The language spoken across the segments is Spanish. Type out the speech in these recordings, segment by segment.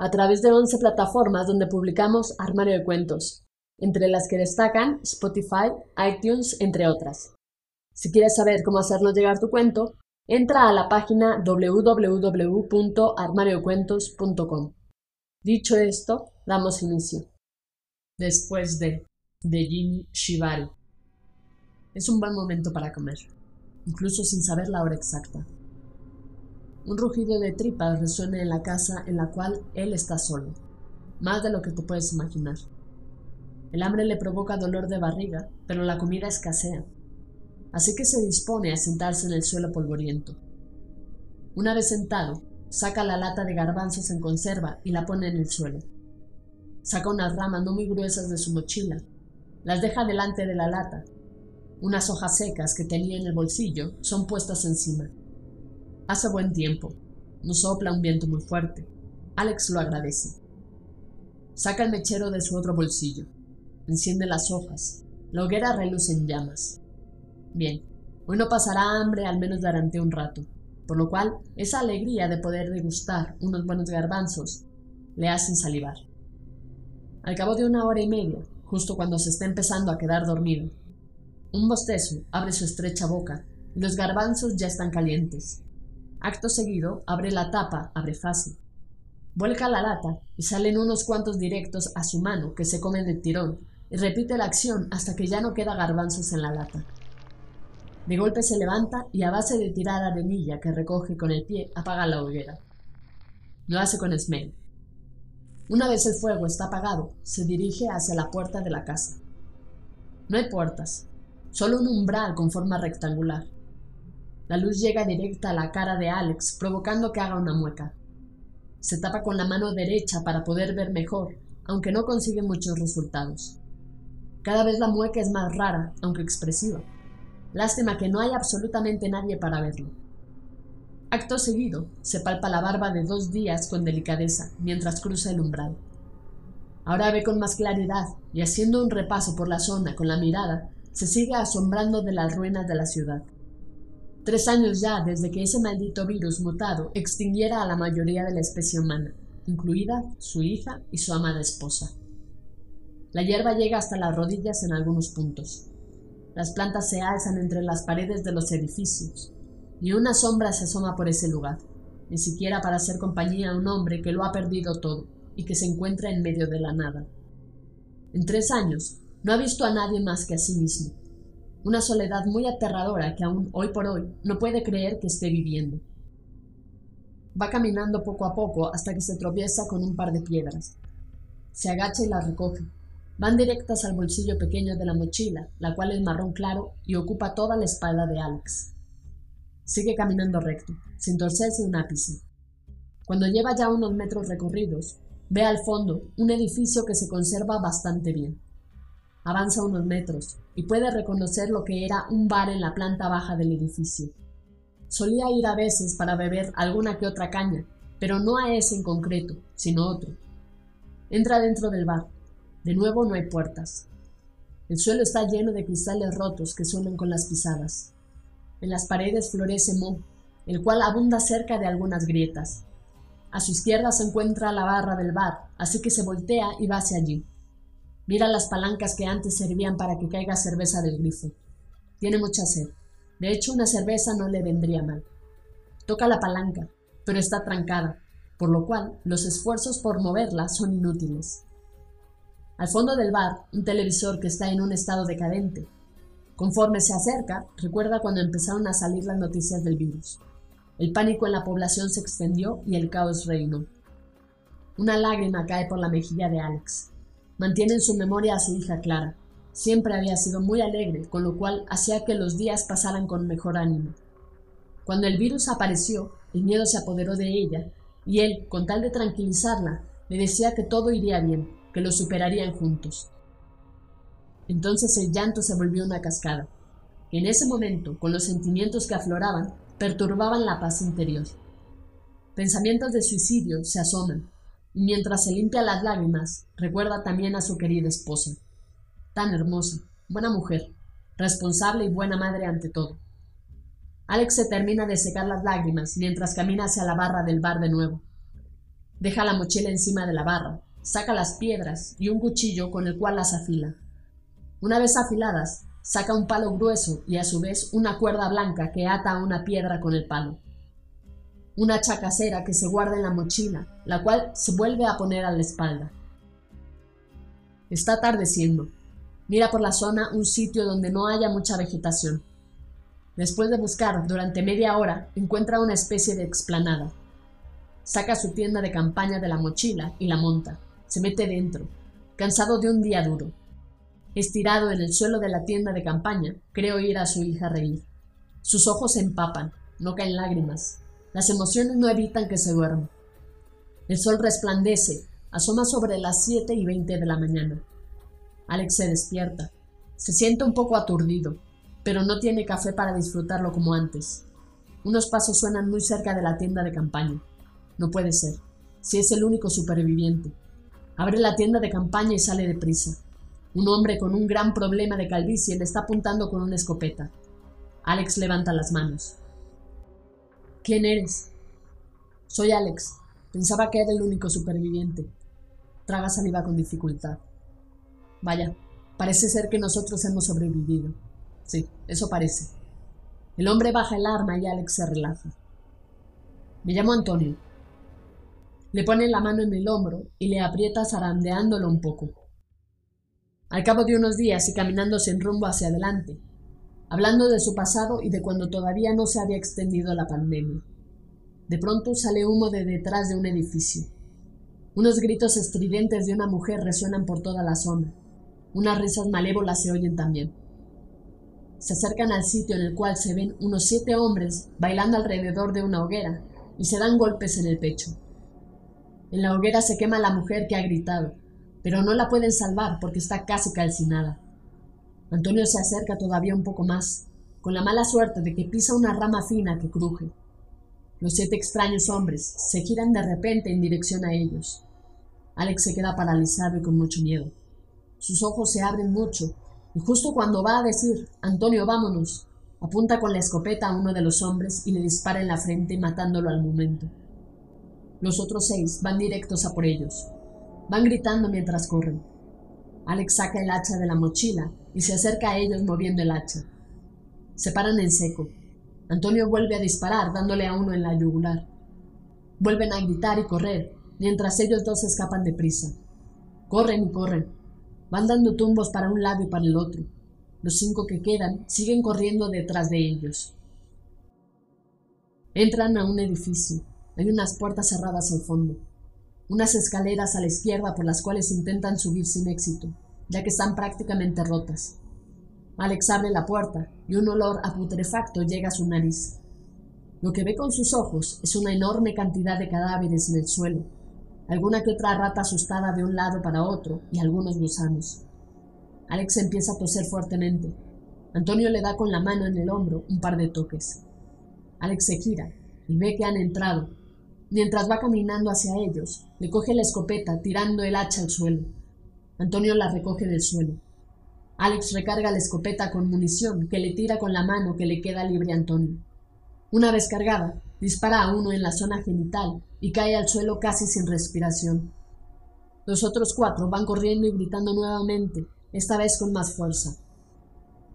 a través de 11 plataformas donde publicamos Armario de Cuentos, entre las que destacan Spotify, iTunes, entre otras. Si quieres saber cómo hacernos llegar tu cuento, entra a la página www.armariocuentos.com. Dicho esto, damos inicio. Después de de Jim Shibari. Es un buen momento para comer, incluso sin saber la hora exacta. Un rugido de tripas resuena en la casa en la cual él está solo, más de lo que tú puedes imaginar. El hambre le provoca dolor de barriga, pero la comida escasea, así que se dispone a sentarse en el suelo polvoriento. Una vez sentado, saca la lata de garbanzos en conserva y la pone en el suelo. Saca unas ramas no muy gruesas de su mochila, las deja delante de la lata. Unas hojas secas que tenía en el bolsillo son puestas encima. Hace buen tiempo. No sopla un viento muy fuerte. Alex lo agradece. Saca el mechero de su otro bolsillo. Enciende las hojas. La hoguera reluce en llamas. Bien, hoy no pasará hambre al menos durante un rato, por lo cual esa alegría de poder degustar unos buenos garbanzos le hacen salivar. Al cabo de una hora y media, justo cuando se está empezando a quedar dormido, un bostezo abre su estrecha boca y los garbanzos ya están calientes. Acto seguido, abre la tapa, abre fácil. Vuelca la lata y salen unos cuantos directos a su mano que se comen de tirón y repite la acción hasta que ya no queda garbanzos en la lata. De golpe se levanta y a base de tirar arenilla que recoge con el pie apaga la hoguera. Lo hace con esmero. Una vez el fuego está apagado, se dirige hacia la puerta de la casa. No hay puertas, solo un umbral con forma rectangular. La luz llega directa a la cara de Alex, provocando que haga una mueca. Se tapa con la mano derecha para poder ver mejor, aunque no consigue muchos resultados. Cada vez la mueca es más rara, aunque expresiva. Lástima que no hay absolutamente nadie para verlo. Acto seguido, se palpa la barba de dos días con delicadeza mientras cruza el umbral. Ahora ve con más claridad y haciendo un repaso por la zona con la mirada, se sigue asombrando de las ruinas de la ciudad. Tres años ya desde que ese maldito virus mutado extinguiera a la mayoría de la especie humana, incluida su hija y su amada esposa. La hierba llega hasta las rodillas en algunos puntos. Las plantas se alzan entre las paredes de los edificios, y una sombra se asoma por ese lugar, ni siquiera para hacer compañía a un hombre que lo ha perdido todo y que se encuentra en medio de la nada. En tres años no ha visto a nadie más que a sí mismo, una soledad muy aterradora que aún hoy por hoy no puede creer que esté viviendo. Va caminando poco a poco hasta que se tropieza con un par de piedras. Se agacha y las recoge. Van directas al bolsillo pequeño de la mochila, la cual es marrón claro y ocupa toda la espalda de Alex. Sigue caminando recto, sin torcerse un ápice. Cuando lleva ya unos metros recorridos, ve al fondo un edificio que se conserva bastante bien. Avanza unos metros y puede reconocer lo que era un bar en la planta baja del edificio. Solía ir a veces para beber alguna que otra caña, pero no a ese en concreto, sino otro. Entra dentro del bar. De nuevo no hay puertas. El suelo está lleno de cristales rotos que suenan con las pisadas. En las paredes florece moho, el cual abunda cerca de algunas grietas. A su izquierda se encuentra la barra del bar, así que se voltea y va hacia allí. Mira las palancas que antes servían para que caiga cerveza del grifo. Tiene mucha sed. De hecho, una cerveza no le vendría mal. Toca la palanca, pero está trancada, por lo cual los esfuerzos por moverla son inútiles. Al fondo del bar, un televisor que está en un estado decadente. Conforme se acerca, recuerda cuando empezaron a salir las noticias del virus. El pánico en la población se extendió y el caos reinó. Una lágrima cae por la mejilla de Alex. Mantiene en su memoria a su hija Clara. Siempre había sido muy alegre, con lo cual hacía que los días pasaran con mejor ánimo. Cuando el virus apareció, el miedo se apoderó de ella, y él, con tal de tranquilizarla, le decía que todo iría bien, que lo superarían juntos. Entonces el llanto se volvió una cascada, que en ese momento, con los sentimientos que afloraban, perturbaban la paz interior. Pensamientos de suicidio se asoman, mientras se limpia las lágrimas, recuerda también a su querida esposa. Tan hermosa, buena mujer, responsable y buena madre ante todo. Alex se termina de secar las lágrimas mientras camina hacia la barra del bar de nuevo. Deja la mochila encima de la barra, saca las piedras y un cuchillo con el cual las afila. Una vez afiladas, saca un palo grueso y a su vez una cuerda blanca que ata a una piedra con el palo. Una chacasera que se guarda en la mochila, la cual se vuelve a poner a la espalda. Está atardeciendo. Mira por la zona un sitio donde no haya mucha vegetación. Después de buscar durante media hora, encuentra una especie de explanada. Saca su tienda de campaña de la mochila y la monta. Se mete dentro, cansado de un día duro. Estirado en el suelo de la tienda de campaña, cree oír a su hija reír. Sus ojos se empapan, no caen lágrimas. Las emociones no evitan que se duerma. El sol resplandece, asoma sobre las siete y veinte de la mañana. Alex se despierta. Se siente un poco aturdido, pero no tiene café para disfrutarlo como antes. Unos pasos suenan muy cerca de la tienda de campaña. No puede ser, si es el único superviviente. Abre la tienda de campaña y sale deprisa. Un hombre con un gran problema de calvicie le está apuntando con una escopeta. Alex levanta las manos. ¿Quién eres? Soy Alex. Pensaba que era el único superviviente. Traga saliva con dificultad. Vaya, parece ser que nosotros hemos sobrevivido. Sí, eso parece. El hombre baja el arma y Alex se relaja. Me llamo Antonio. Le pone la mano en el hombro y le aprieta zarandeándolo un poco. Al cabo de unos días y caminando sin rumbo hacia adelante, hablando de su pasado y de cuando todavía no se había extendido la pandemia. De pronto sale humo de detrás de un edificio. Unos gritos estridentes de una mujer resuenan por toda la zona. Unas risas malévolas se oyen también. Se acercan al sitio en el cual se ven unos siete hombres bailando alrededor de una hoguera y se dan golpes en el pecho. En la hoguera se quema la mujer que ha gritado, pero no la pueden salvar porque está casi calcinada. Antonio se acerca todavía un poco más, con la mala suerte de que pisa una rama fina que cruje. Los siete extraños hombres se giran de repente en dirección a ellos. Alex se queda paralizado y con mucho miedo. Sus ojos se abren mucho, y justo cuando va a decir Antonio, vámonos, apunta con la escopeta a uno de los hombres y le dispara en la frente matándolo al momento. Los otros seis van directos a por ellos. Van gritando mientras corren. Alex saca el hacha de la mochila y se acerca a ellos moviendo el hacha. Se paran en seco. Antonio vuelve a disparar dándole a uno en la yugular. Vuelven a gritar y correr, mientras ellos dos escapan deprisa. Corren y corren. Van dando tumbos para un lado y para el otro. Los cinco que quedan siguen corriendo detrás de ellos. Entran a un edificio. Hay unas puertas cerradas al fondo, unas escaleras a la izquierda por las cuales intentan subir sin éxito, ya que están prácticamente rotas. Alex abre la puerta y un olor a putrefacto llega a su nariz. Lo que ve con sus ojos es una enorme cantidad de cadáveres en el suelo, alguna que otra rata asustada de un lado para otro y algunos gusanos. Alex empieza a toser fuertemente. Antonio le da con la mano en el hombro un par de toques. Alex se gira y ve que han entrado Mientras va caminando hacia ellos, le coge la escopeta, tirando el hacha al suelo. Antonio la recoge del suelo. Alex recarga la escopeta con munición que le tira con la mano que le queda libre a Antonio. Una vez cargada, dispara a uno en la zona genital y cae al suelo casi sin respiración. Los otros cuatro van corriendo y gritando nuevamente, esta vez con más fuerza.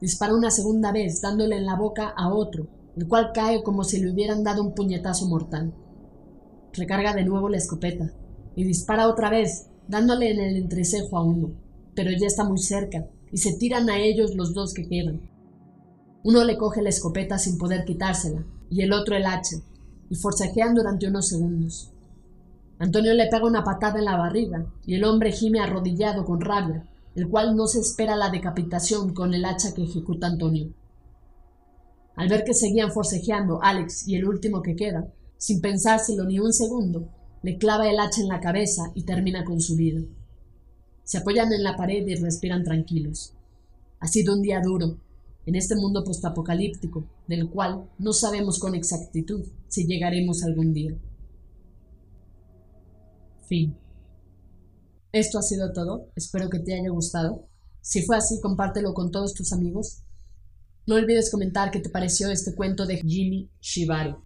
Dispara una segunda vez, dándole en la boca a otro, el cual cae como si le hubieran dado un puñetazo mortal recarga de nuevo la escopeta y dispara otra vez, dándole en el entrecejo a uno, pero ya está muy cerca y se tiran a ellos los dos que quedan. Uno le coge la escopeta sin poder quitársela y el otro el hacha, y forcejean durante unos segundos. Antonio le pega una patada en la barriga y el hombre gime arrodillado con rabia, el cual no se espera la decapitación con el hacha que ejecuta Antonio. Al ver que seguían forcejeando Alex y el último que queda, sin pensárselo ni un segundo, le clava el hacha en la cabeza y termina con su vida. Se apoyan en la pared y respiran tranquilos. Ha sido un día duro, en este mundo postapocalíptico, del cual no sabemos con exactitud si llegaremos algún día. Fin. Esto ha sido todo, espero que te haya gustado. Si fue así, compártelo con todos tus amigos. No olvides comentar qué te pareció este cuento de Jimmy Shibaru.